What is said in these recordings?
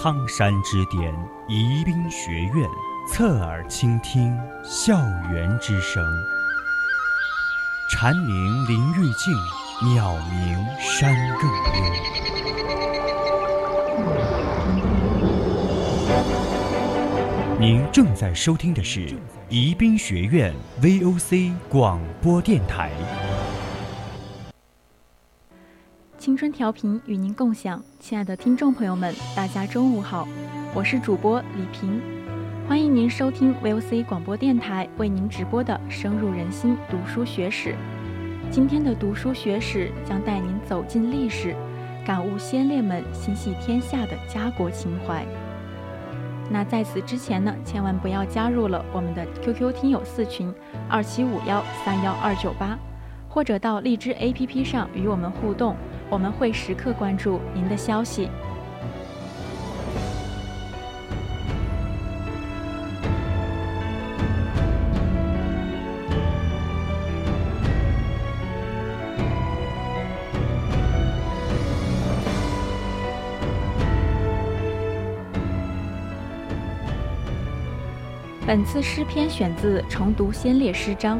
苍山之巅，宜宾学院，侧耳倾听校园之声。蝉鸣林愈静，鸟鸣山更幽。您正在收听的是宜宾学院 VOC 广播电台。青春调频与您共享，亲爱的听众朋友们，大家中午好，我是主播李平，欢迎您收听 VOC 广播电台为您直播的深入人心读书学史。今天的读书学史将带您走进历史，感悟先烈们心系天下的家国情怀。那在此之前呢，千万不要加入了我们的 QQ 听友四群二七五幺三幺二九八，或者到荔枝 APP 上与我们互动。我们会时刻关注您的消息。本次诗篇选自《重读先烈诗章》，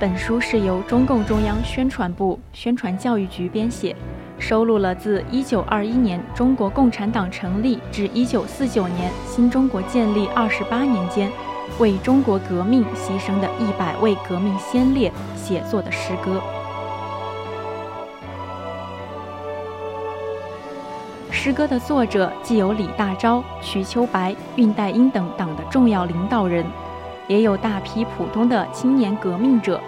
本书是由中共中央宣传部宣传教育局编写。收录了自1921年中国共产党成立至1949年新中国建立二十八年间，为中国革命牺牲的一百位革命先烈写作的诗歌。诗歌的作者既有李大钊、瞿秋白、恽代英等党的重要领导人，也有大批普通的青年革命者。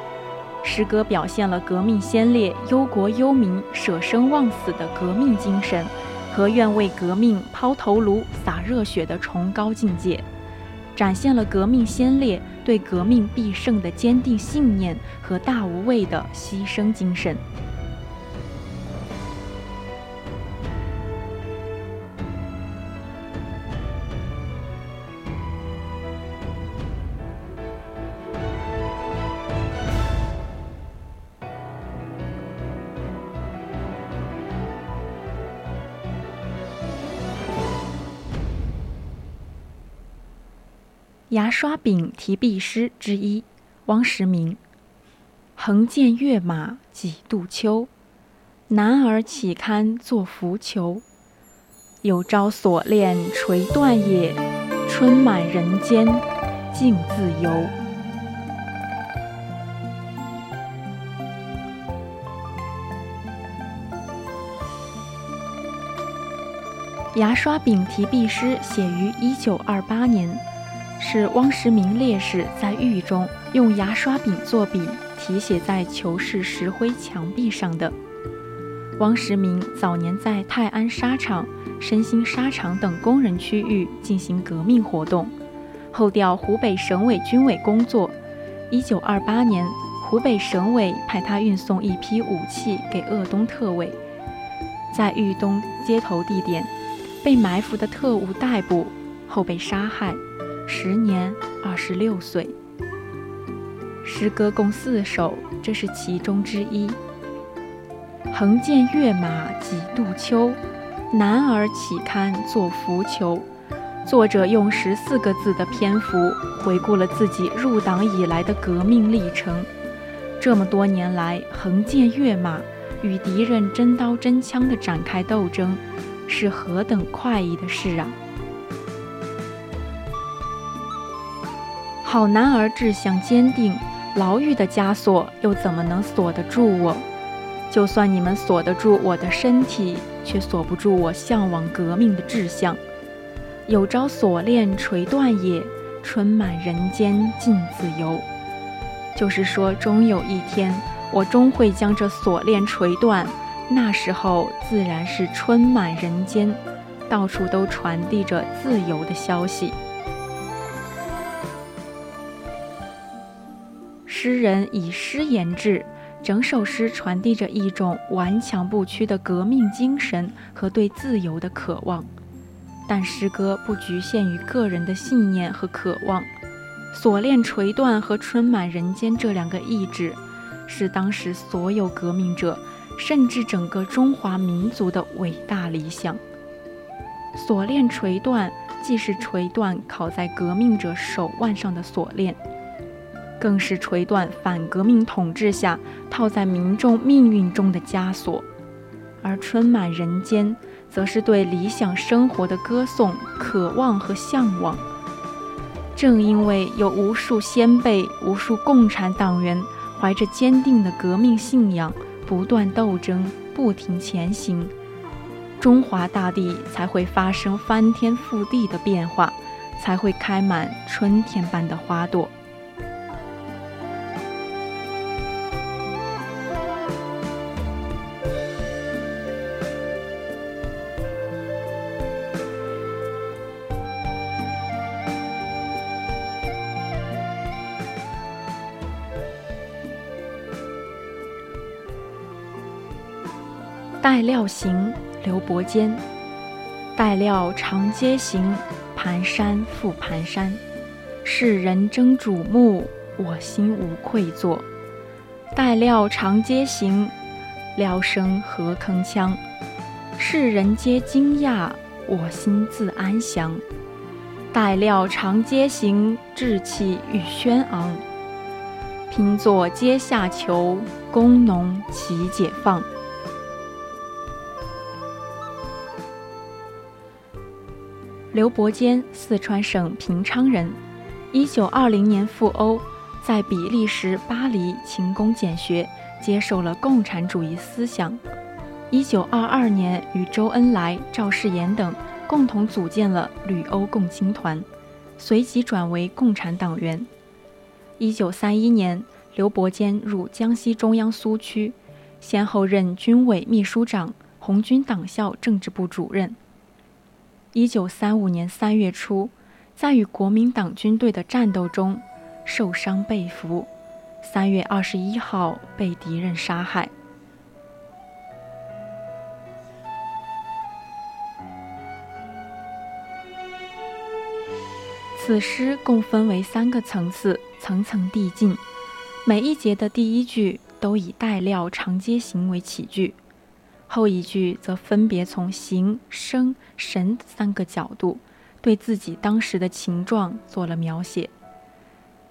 诗歌表现了革命先烈忧国忧民、舍生忘死的革命精神和愿为革命抛头颅、洒热血的崇高境界，展现了革命先烈对革命必胜的坚定信念和大无畏的牺牲精神。牙刷柄题壁诗之一，汪时明。横剑跃马几度秋，男儿岂堪作浮囚？有朝锁链垂断也，春满人间尽自由。牙刷柄题壁诗写于一九二八年。是汪时明烈士在狱中用牙刷柄作笔题写在囚室石灰墙壁上的。汪时明早年在泰安纱厂、身心纱厂等工人区域进行革命活动，后调湖北省委军委工作。一九二八年，湖北省委派他运送一批武器给鄂东特委，在豫东接头地点被埋伏的特务逮捕后被杀害。时年二十六岁。诗歌共四首，这是其中之一。横剑跃马几度秋，男儿岂堪作浮囚？作者用十四个字的篇幅，回顾了自己入党以来的革命历程。这么多年来，横剑跃马，与敌人真刀真枪的展开斗争，是何等快意的事啊！好男儿志向坚定，牢狱的枷锁又怎么能锁得住我？就算你们锁得住我的身体，却锁不住我向往革命的志向。有朝锁链垂断也，春满人间尽自由。就是说，终有一天，我终会将这锁链垂断，那时候自然是春满人间，到处都传递着自由的消息。诗人以诗言志，整首诗传递着一种顽强不屈的革命精神和对自由的渴望。但诗歌不局限于个人的信念和渴望，锁链垂断和春满人间这两个意志，是当时所有革命者，甚至整个中华民族的伟大理想。锁链垂断，既是垂断烤在革命者手腕上的锁链，更是垂断反革命统治下套在民众命运中的枷锁。而春满人间，则是对理想生活的歌颂、渴望和向往。正因为有无数先辈、无数共产党员怀着坚定的革命信仰，不断斗争，不停前行，中华大地才会发生翻天覆地的变化，才会开满春天般的花朵。待料行，刘伯坚。待料长街行，盘山复盘山。世人争瞩目，我心无愧作。待料长街行，料声何铿锵。世人皆惊讶，我心自安详。待料长街行，志气欲轩昂。拼作阶下囚，工农齐解放。刘伯坚，四川省平昌人，一九二零年赴欧，在比利时巴黎勤工俭学，接受了共产主义思想。一九二二年，与周恩来、赵世炎等共同组建了旅欧共青团，随即转为共产党员。一九三一年，刘伯坚入江西中央苏区，先后任军委秘书长、红军党校政治部主任。一九三五年三月初，在与国民党军队的战斗中受伤被俘，三月二十一号被敌人杀害。此诗共分为三个层次，层层递进，每一节的第一句都以“带料长街行”为起句。后一句则分别从形、声、神三个角度，对自己当时的情状做了描写。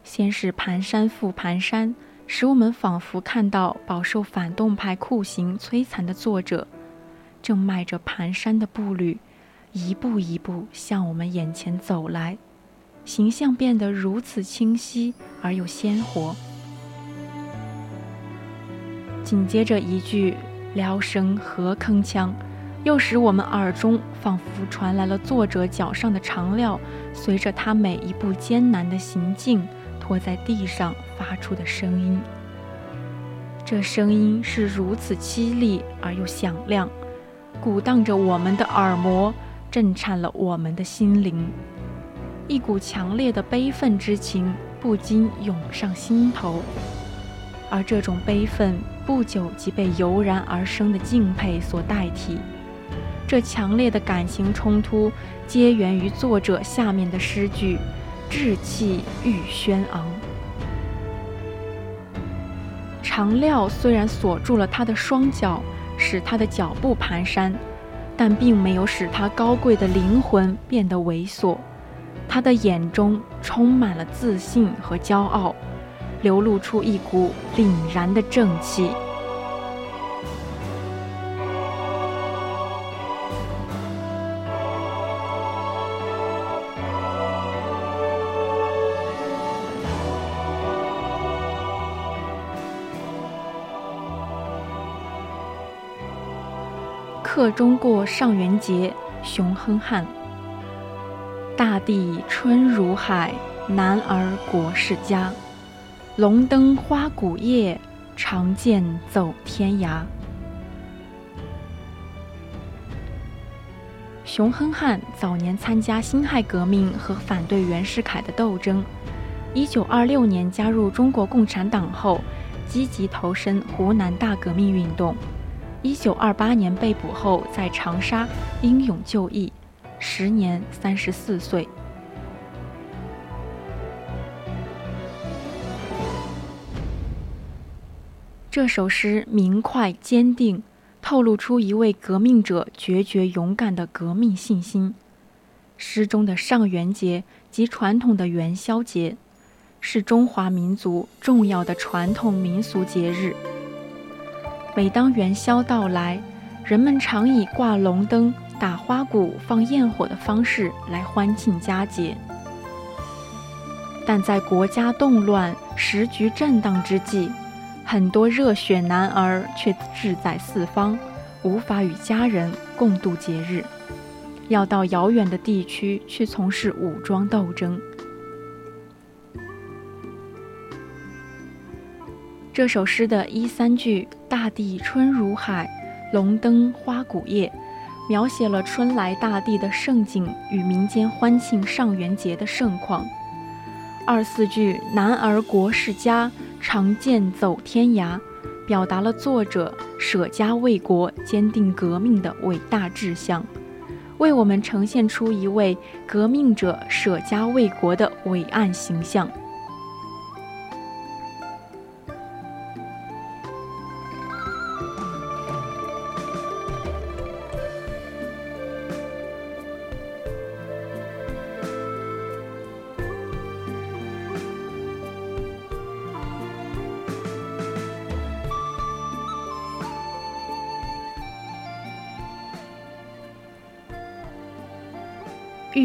先是蹒跚复蹒跚，使我们仿佛看到饱受反动派酷刑摧残的作者，正迈着蹒跚的步履，一步一步向我们眼前走来，形象变得如此清晰而又鲜活。紧接着一句。撩声何铿锵，又使我们耳中仿佛传来了作者脚上的长料，随着他每一步艰难的行进，拖在地上发出的声音。这声音是如此凄厉而又响亮，鼓荡着我们的耳膜，震颤了我们的心灵。一股强烈的悲愤之情不禁涌上心头，而这种悲愤。不久即被油然而生的敬佩所代替。这强烈的感情冲突，皆源于作者下面的诗句：“志气欲轩昂。”长料虽然锁住了他的双脚，使他的脚步蹒跚，但并没有使他高贵的灵魂变得猥琐。他的眼中充满了自信和骄傲。流露出一股凛然的正气。客中过上元节，熊哼汉。大地春如海，男儿国是家。龙灯花鼓夜，长剑走天涯。熊亨汉早年参加辛亥革命和反对袁世凯的斗争。一九二六年加入中国共产党后，积极投身湖南大革命运动。一九二八年被捕后，在长沙英勇就义，时年三十四岁。这首诗明快坚定，透露出一位革命者决绝勇敢的革命信心。诗中的上元节及传统的元宵节，是中华民族重要的传统民俗节日。每当元宵到来，人们常以挂龙灯、打花鼓、放焰火的方式来欢庆佳节。但在国家动乱、时局震荡之际，很多热血男儿却志在四方，无法与家人共度节日，要到遥远的地区去从事武装斗争。这首诗的一三句“大地春如海，龙灯花鼓夜”，描写了春来大地的盛景与民间欢庆上元节的盛况。二四句“男儿国事家，长剑走天涯”，表达了作者舍家为国、坚定革命的伟大志向，为我们呈现出一位革命者舍家为国的伟岸形象。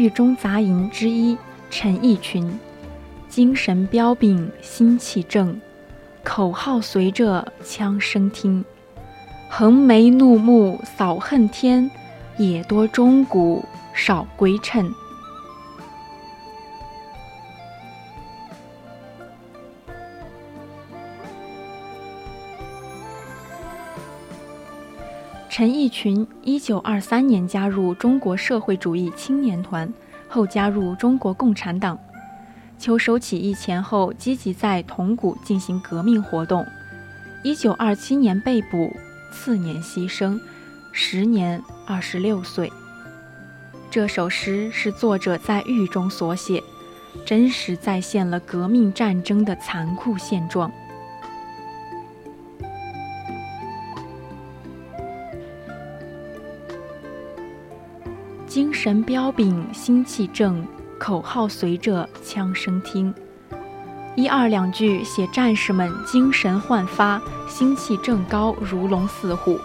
狱中杂吟之一，陈奕群，精神彪炳，心气正，口号随着枪声听，横眉怒目扫恨天，也多钟鼓少归衬。陈奕群一九二三年加入中国社会主义青年团，后加入中国共产党。秋收起义前后，积极在铜鼓进行革命活动。一九二七年被捕，次年牺牲，时年二十六岁。这首诗是作者在狱中所写，真实再现了革命战争的残酷现状。精神彪炳，心气正，口号随着枪声听。一二两句写战士们精神焕发，心气正高，如龙似虎。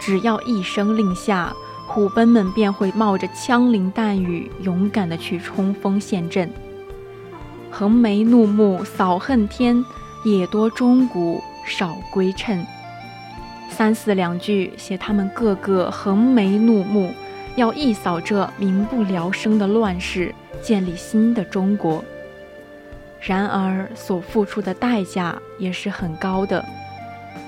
只要一声令下，虎贲们便会冒着枪林弹雨，勇敢地去冲锋陷阵。横眉怒目扫恨天，野多钟鼓少归趁。三四两句写他们个个横眉怒目。要一扫这民不聊生的乱世，建立新的中国。然而，所付出的代价也是很高的。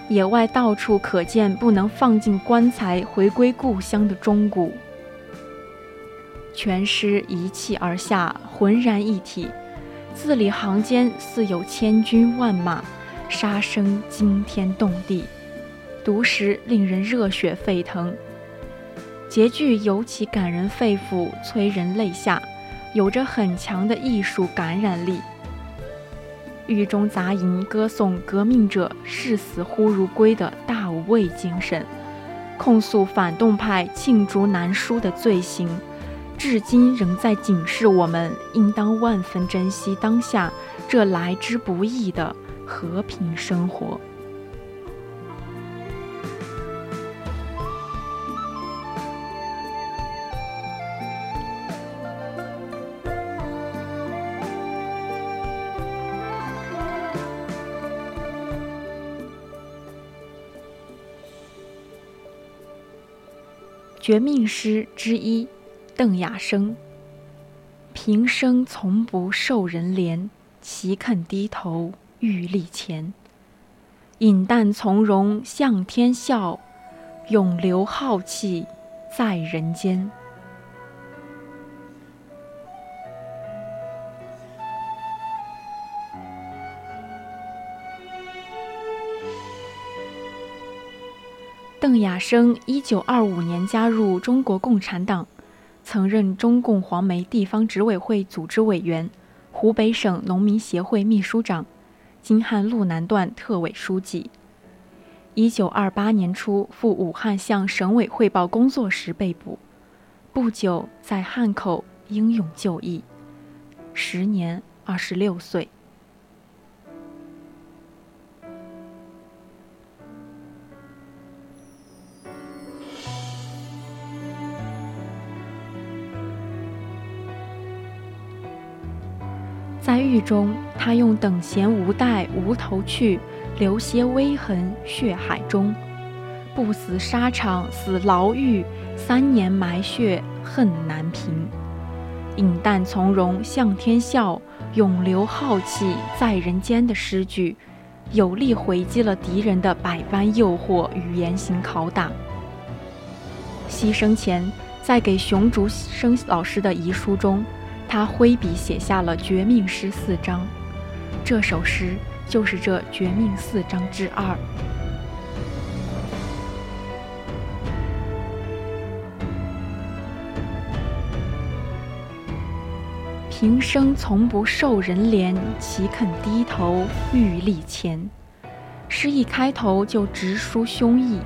野外到处可见不能放进棺材回归故乡的钟鼓。全诗一气而下，浑然一体，字里行间似有千军万马，杀声惊天动地，读时令人热血沸腾。结句尤其感人肺腑，催人泪下，有着很强的艺术感染力。狱中杂吟歌颂革命者视死忽如归的大无畏精神，控诉反动派罄竹难书的罪行，至今仍在警示我们应当万分珍惜当下这来之不易的和平生活。绝命诗之一，邓亚生。平生从不受人怜，岂肯低头欲立前？饮淡从容向天笑，永留浩气在人间。邓亚生一九二五年加入中国共产党，曾任中共黄梅地方执委会组织委员、湖北省农民协会秘书长、京汉路南段特委书记。一九二八年初赴武汉向省委汇报工作时被捕，不久在汉口英勇就义，时年二十六岁。中，他用“等闲无待无头去，留些微痕血海中。不死沙场死牢狱，三年埋血恨难平。饮弹从容向天笑，永留浩气在人间”的诗句，有力回击了敌人的百般诱惑与严刑拷打。牺牲前，在给熊竹生老师的遗书中。他挥笔写下了绝命诗四章，这首诗就是这绝命四章之二。平生从不受人怜，岂肯低头遇利前？诗一开头就直抒胸臆，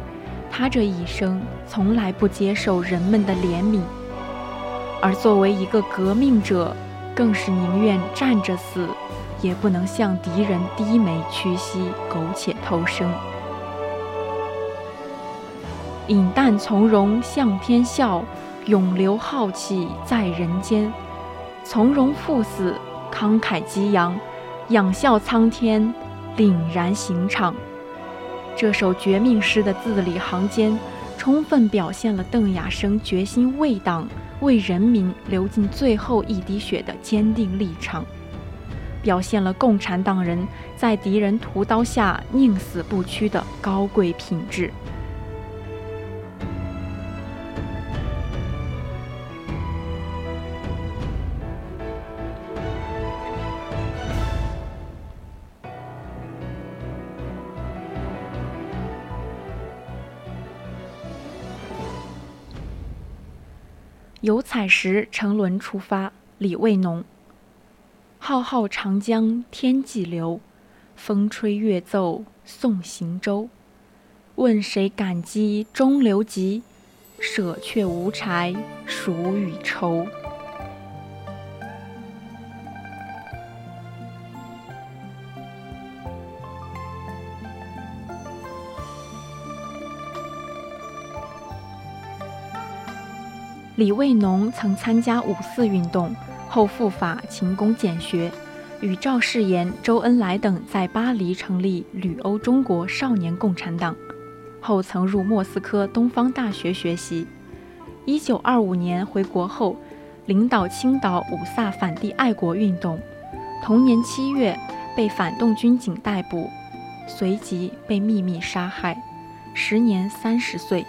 他这一生从来不接受人们的怜悯。而作为一个革命者，更是宁愿站着死，也不能向敌人低眉屈膝、苟且偷生。饮弹从容向天笑，永留浩气在人间。从容赴死，慷慨激扬，仰笑苍天，凛然刑场。这首绝命诗的字里行间，充分表现了邓亚生决心为党。为人民流尽最后一滴血的坚定立场，表现了共产党人在敌人屠刀下宁死不屈的高贵品质。由采石乘轮出发，李卫农。浩浩长江天际流，风吹月奏送行舟。问谁感激中流急？舍却无柴孰与愁？李卫农曾参加五四运动，后赴法勤工俭学，与赵世炎、周恩来等在巴黎成立旅欧中国少年共产党，后曾入莫斯科东方大学学习。一九二五年回国后，领导青岛五卅反帝爱国运动，同年七月被反动军警逮捕，随即被秘密杀害，时年三十岁。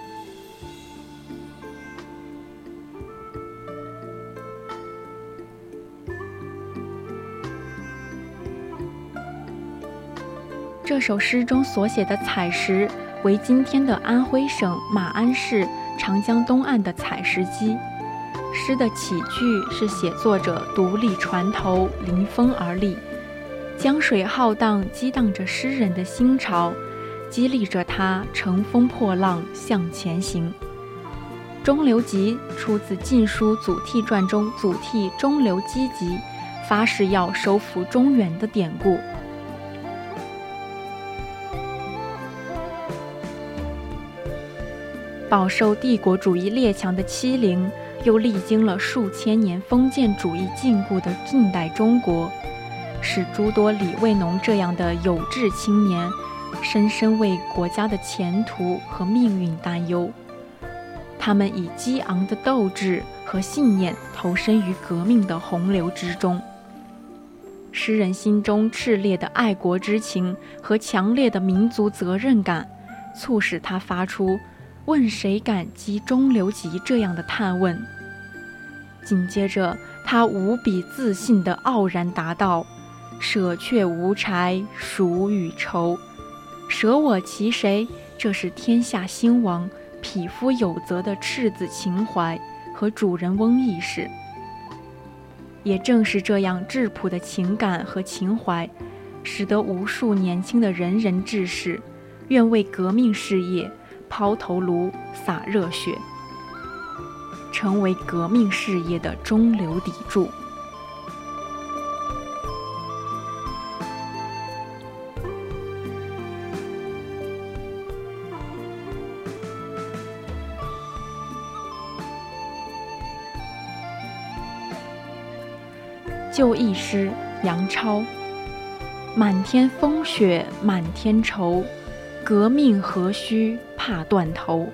这首诗中所写的采石，为今天的安徽省马鞍市长江东岸的采石矶。诗的起句是写作者独立船头临风而立，江水浩荡激荡着诗人的心潮，激励着他乘风破浪向前行。中流集出自《晋书·祖逖传》中祖逖中流击楫，发誓要收复中原的典故。饱受帝国主义列强的欺凌，又历经了数千年封建主义禁锢的近代中国，使诸多李卫农这样的有志青年，深深为国家的前途和命运担忧。他们以激昂的斗志和信念投身于革命的洪流之中。诗人心中炽烈的爱国之情和强烈的民族责任感，促使他发出。问谁敢击中流急？这样的探问。紧接着，他无比自信地傲然答道：“舍却无柴孰与愁？舍我其谁？”这是天下兴亡、匹夫有责的赤子情怀和主人翁意识。也正是这样质朴的情感和情怀，使得无数年轻的仁人志士。愿为革命事业抛头颅、洒热血，成为革命事业的中流砥柱。就义诗杨超：满天风雪满天愁，革命何须怕断头？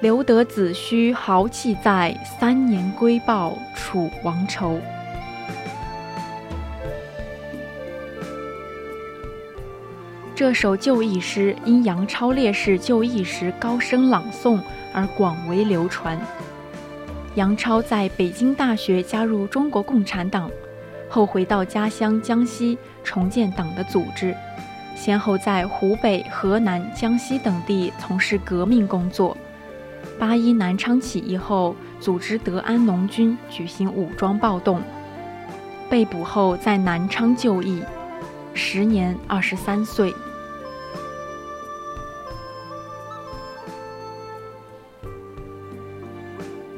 留得子虚豪气在，三年归报楚王仇。这首就义诗因杨超烈士就义时高声朗诵而广为流传。杨超在北京大学加入中国共产党。后回到家乡江西重建党的组织，先后在湖北、河南、江西等地从事革命工作。八一南昌起义后，组织德安农军举行武装暴动，被捕后在南昌就义，时年二十三岁。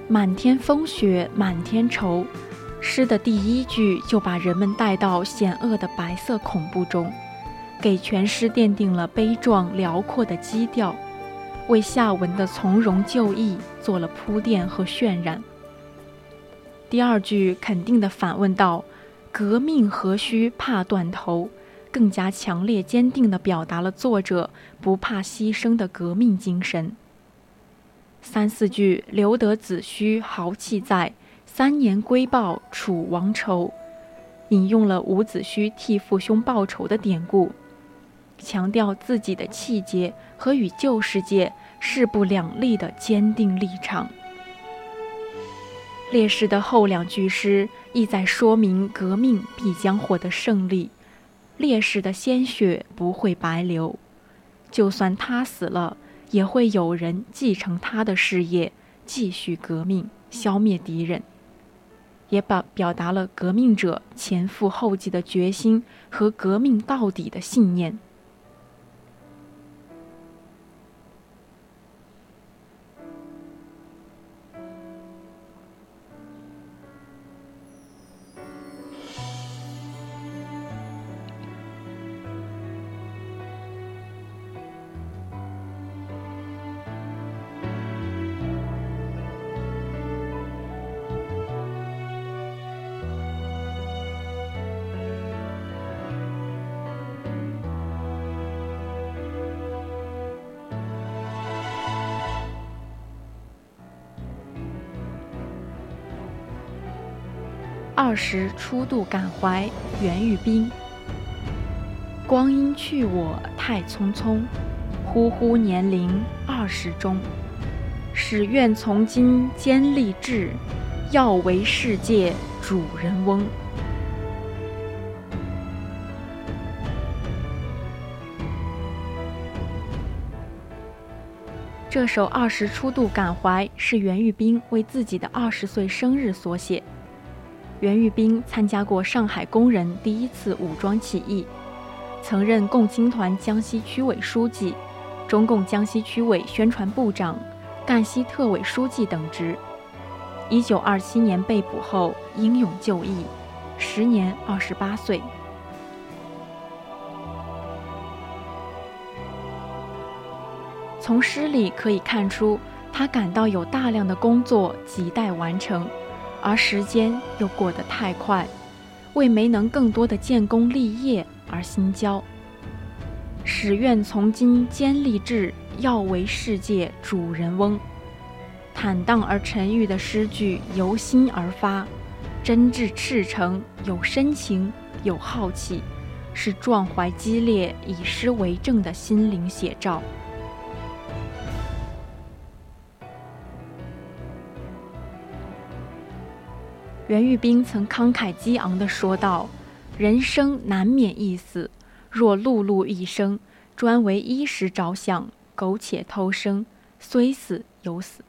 满天风雪满天愁。诗的第一句就把人们带到险恶的白色恐怖中，给全诗奠定了悲壮辽阔的基调，为下文的从容就义做了铺垫和渲染。第二句肯定地反问道：“革命何须怕断头？”更加强烈坚定地表达了作者不怕牺牲的革命精神。三四句留得子虚豪气在。三年归报楚王仇，引用了伍子胥替父兄报仇的典故，强调自己的气节和与旧世界势不两立的坚定立场。烈士的后两句诗意在说明革命必将获得胜利，烈士的鲜血不会白流，就算他死了，也会有人继承他的事业，继续革命，消灭敌人。也表表达了革命者前赴后继的决心和革命到底的信念。二十初度感怀袁玉冰。光阴去我太匆匆，忽忽年龄二十中。始愿从今坚立志，要为世界主人翁。这首二十初度感怀是袁玉冰为自己的二十岁生日所写。袁玉冰参加过上海工人第一次武装起义，曾任共青团江西区委书记、中共江西区委宣传部长、赣西特委书记等职。一九二七年被捕后英勇就义，时年二十八岁。从诗里可以看出，他感到有大量的工作亟待完成。而时间又过得太快，为没能更多的建功立业而心焦。始愿从今坚立志，要为世界主人翁。坦荡而沉郁的诗句由心而发，真挚赤诚，有深情，有浩气，是壮怀激烈、以诗为证的心灵写照。袁玉冰曾慷慨激昂地说道：“人生难免一死，若碌碌一生，专为衣食着想，苟且偷生，虽死犹死；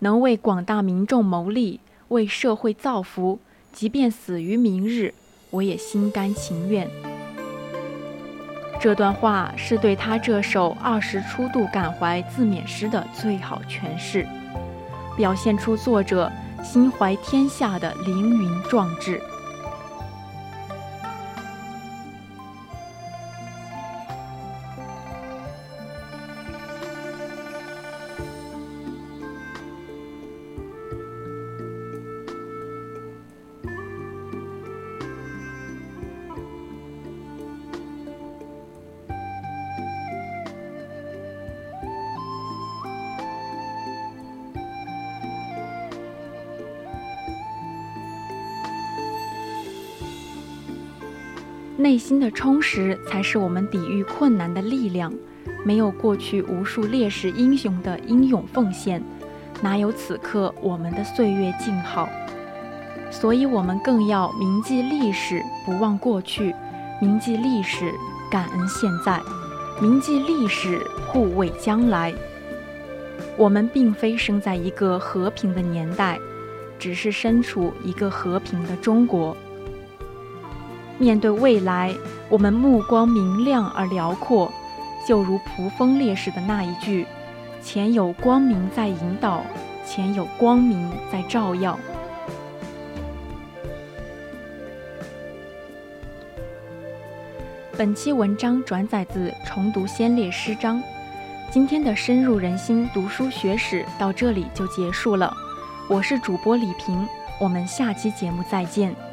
能为广大民众谋利，为社会造福，即便死于明日，我也心甘情愿。”这段话是对他这首二十初度感怀自勉诗的最好诠释，表现出作者心怀天下的凌云壮志。心的充实才是我们抵御困难的力量。没有过去无数烈士英雄的英勇奉献，哪有此刻我们的岁月静好？所以，我们更要铭记历史，不忘过去；铭记历史，感恩现在；铭记历史，护卫将来。我们并非生在一个和平的年代，只是身处一个和平的中国。面对未来，我们目光明亮而辽阔，就如蒲风烈士的那一句：“前有光明在引导，前有光明在照耀。”本期文章转载自《重读先烈诗章》。今天的深入人心读书学史到这里就结束了。我是主播李平，我们下期节目再见。